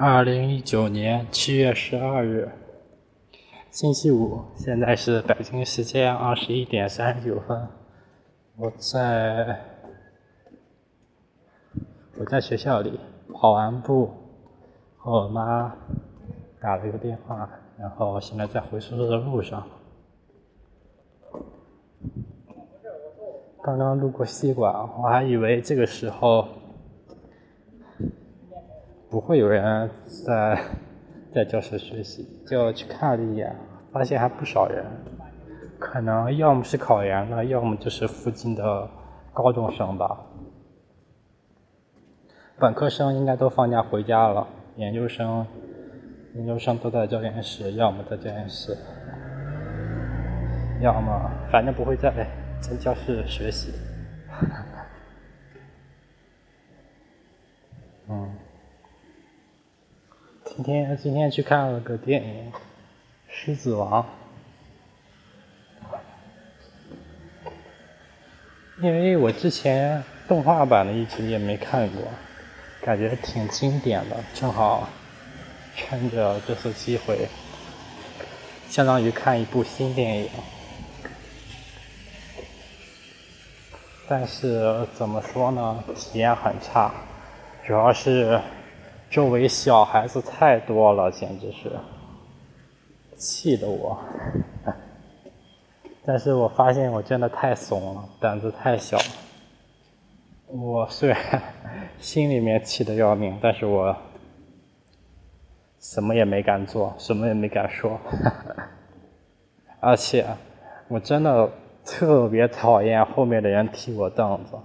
二零一九年七月十二日，星期五，现在是北京时间二十一点三十九分。我在我在学校里跑完步，和我妈打了一个电话，然后现在在回宿舍的路上。刚刚路过西馆，我还以为这个时候。不会有人在 在教室学习，就去看了一眼，发现还不少人，可能要么是考研的，要么就是附近的高中生吧。本科生应该都放假回家了，研究生研究生都在教研室，要么在教研室，要么反正不会在在教室学习。嗯。今天今天去看了个电影《狮子王》，因为我之前动画版的一直也没看过，感觉挺经典的，正好趁着这次机会，相当于看一部新电影。但是怎么说呢，体验很差，主要是。周围小孩子太多了，简直是气得我。但是我发现我真的太怂了，胆子太小。我虽然心里面气得要命，但是我什么也没敢做，什么也没敢说。而且我真的特别讨厌后面的人踢我凳子。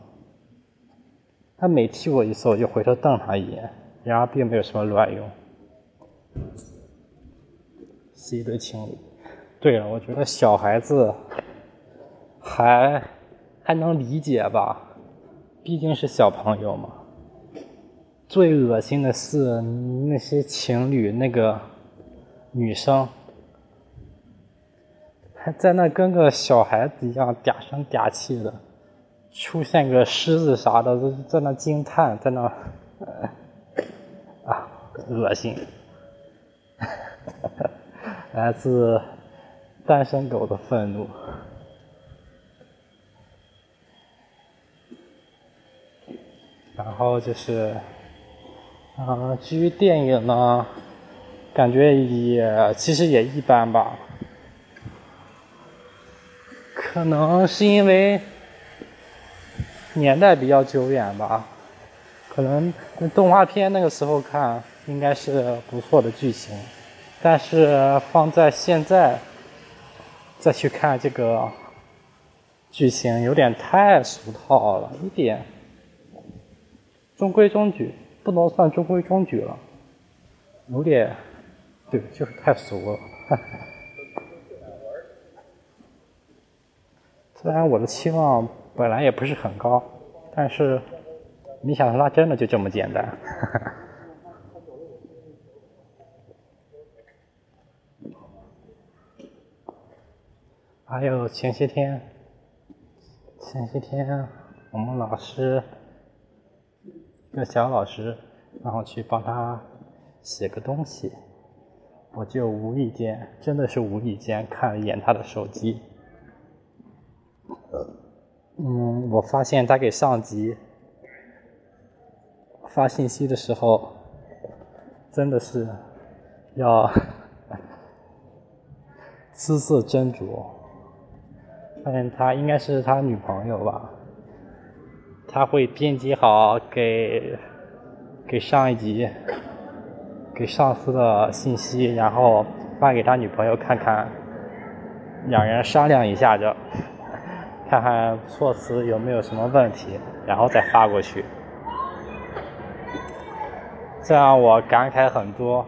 他每踢我一次，我就回头瞪他一眼。然而并没有什么卵用，是一对情侣。对了，我觉得小孩子还还能理解吧，毕竟是小朋友嘛。最恶心的是那些情侣，那个女生还在那跟个小孩子一样嗲声嗲气的，出现个狮子啥的，都在那惊叹，在那。恶心，来自单身狗的愤怒。然后就是，嗯，至于电影呢，感觉也其实也一般吧。可能是因为年代比较久远吧，可能动画片那个时候看。应该是不错的剧情，但是放在现在再去看这个剧情，有点太俗套了，一点中规中矩，不能算中规中矩了，有点对，就是太俗了。虽然我的期望本来也不是很高，但是没想到它真的就这么简单。还有前些天，前些天我们老师，一个小老师，然后去帮他写个东西，我就无意间，真的是无意间看了一眼他的手机，嗯，我发现他给上级发信息的时候，真的是要 字字斟酌。发现他应该是他女朋友吧，他会编辑好给给上一级、给上司的信息，然后发给他女朋友看看，两人商量一下着，看看措辞有没有什么问题，然后再发过去。这让我感慨很多，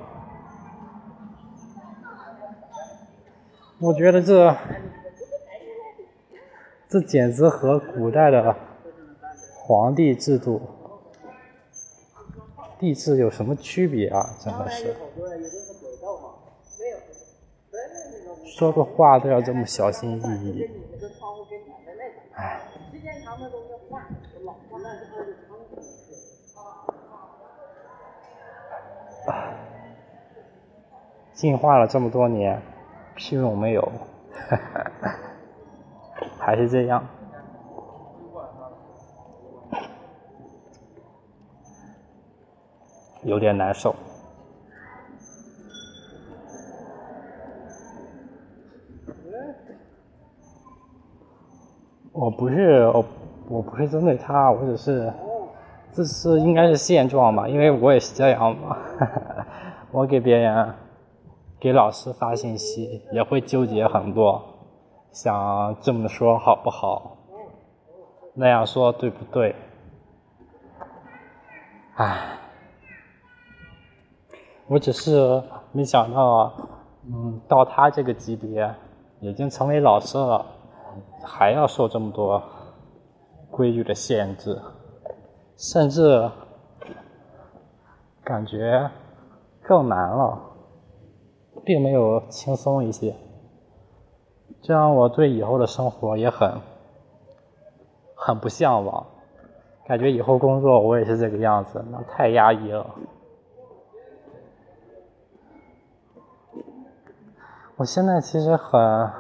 我觉得这。这简直和古代的皇帝制度、帝制有什么区别啊？真的是，说个话都要这么小心翼翼。唉。啊。进化了这么多年，屁用没有，还是这样，有点难受。我不是我，我不是针对他，我只是，这是应该是现状吧，因为我也是这样嘛。我给别人、给老师发信息也会纠结很多，想这么说好不好，那样说对不对？唉，我只是没想到，嗯，到他这个级别，已经成为老师了。还要受这么多规矩的限制，甚至感觉更难了，并没有轻松一些。这让我对以后的生活也很很不向往，感觉以后工作我也是这个样子，那太压抑了。我现在其实很。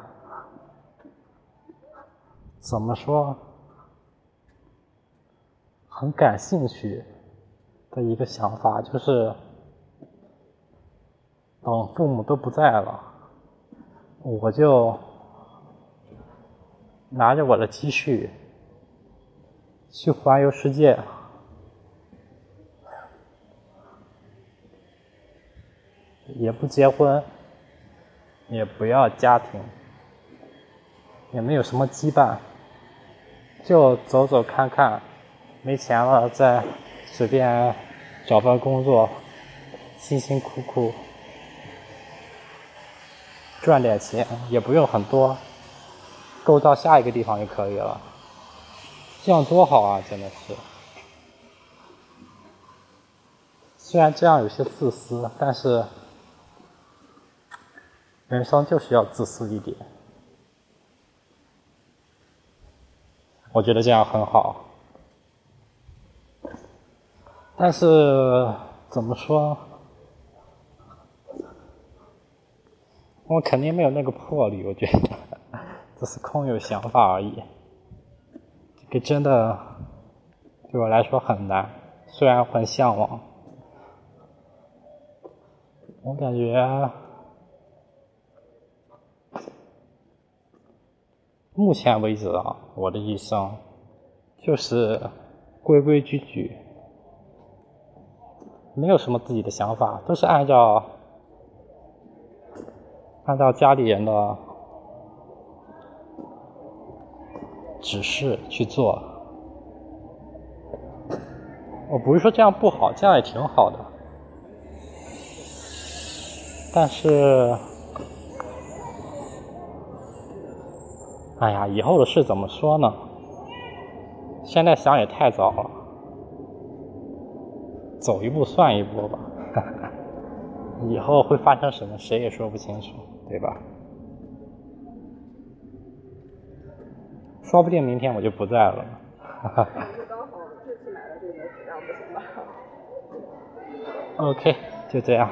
怎么说？很感兴趣的一个想法就是，等父母都不在了，我就拿着我的积蓄去环游世界，也不结婚，也不要家庭，也没有什么羁绊。就走走看看，没钱了再随便找份工作，辛辛苦苦赚点钱，也不用很多，够到下一个地方就可以了。这样多好啊！真的是，虽然这样有些自私，但是人生就是要自私一点。我觉得这样很好，但是怎么说，我肯定没有那个魄力。我觉得是空有想法而已，这个真的对我来说很难。虽然很向往，我感觉。目前为止啊，我的一生就是规规矩矩，没有什么自己的想法，都是按照按照家里人的指示去做。我不是说这样不好，这样也挺好的，但是。哎呀，以后的事怎么说呢？现在想也太早了，走一步算一步吧。以后会发生什么，谁也说不清楚，对吧？说不定明天我就不在了。哈 哈。刚好这次买了这个质量不行吧？OK，就这样。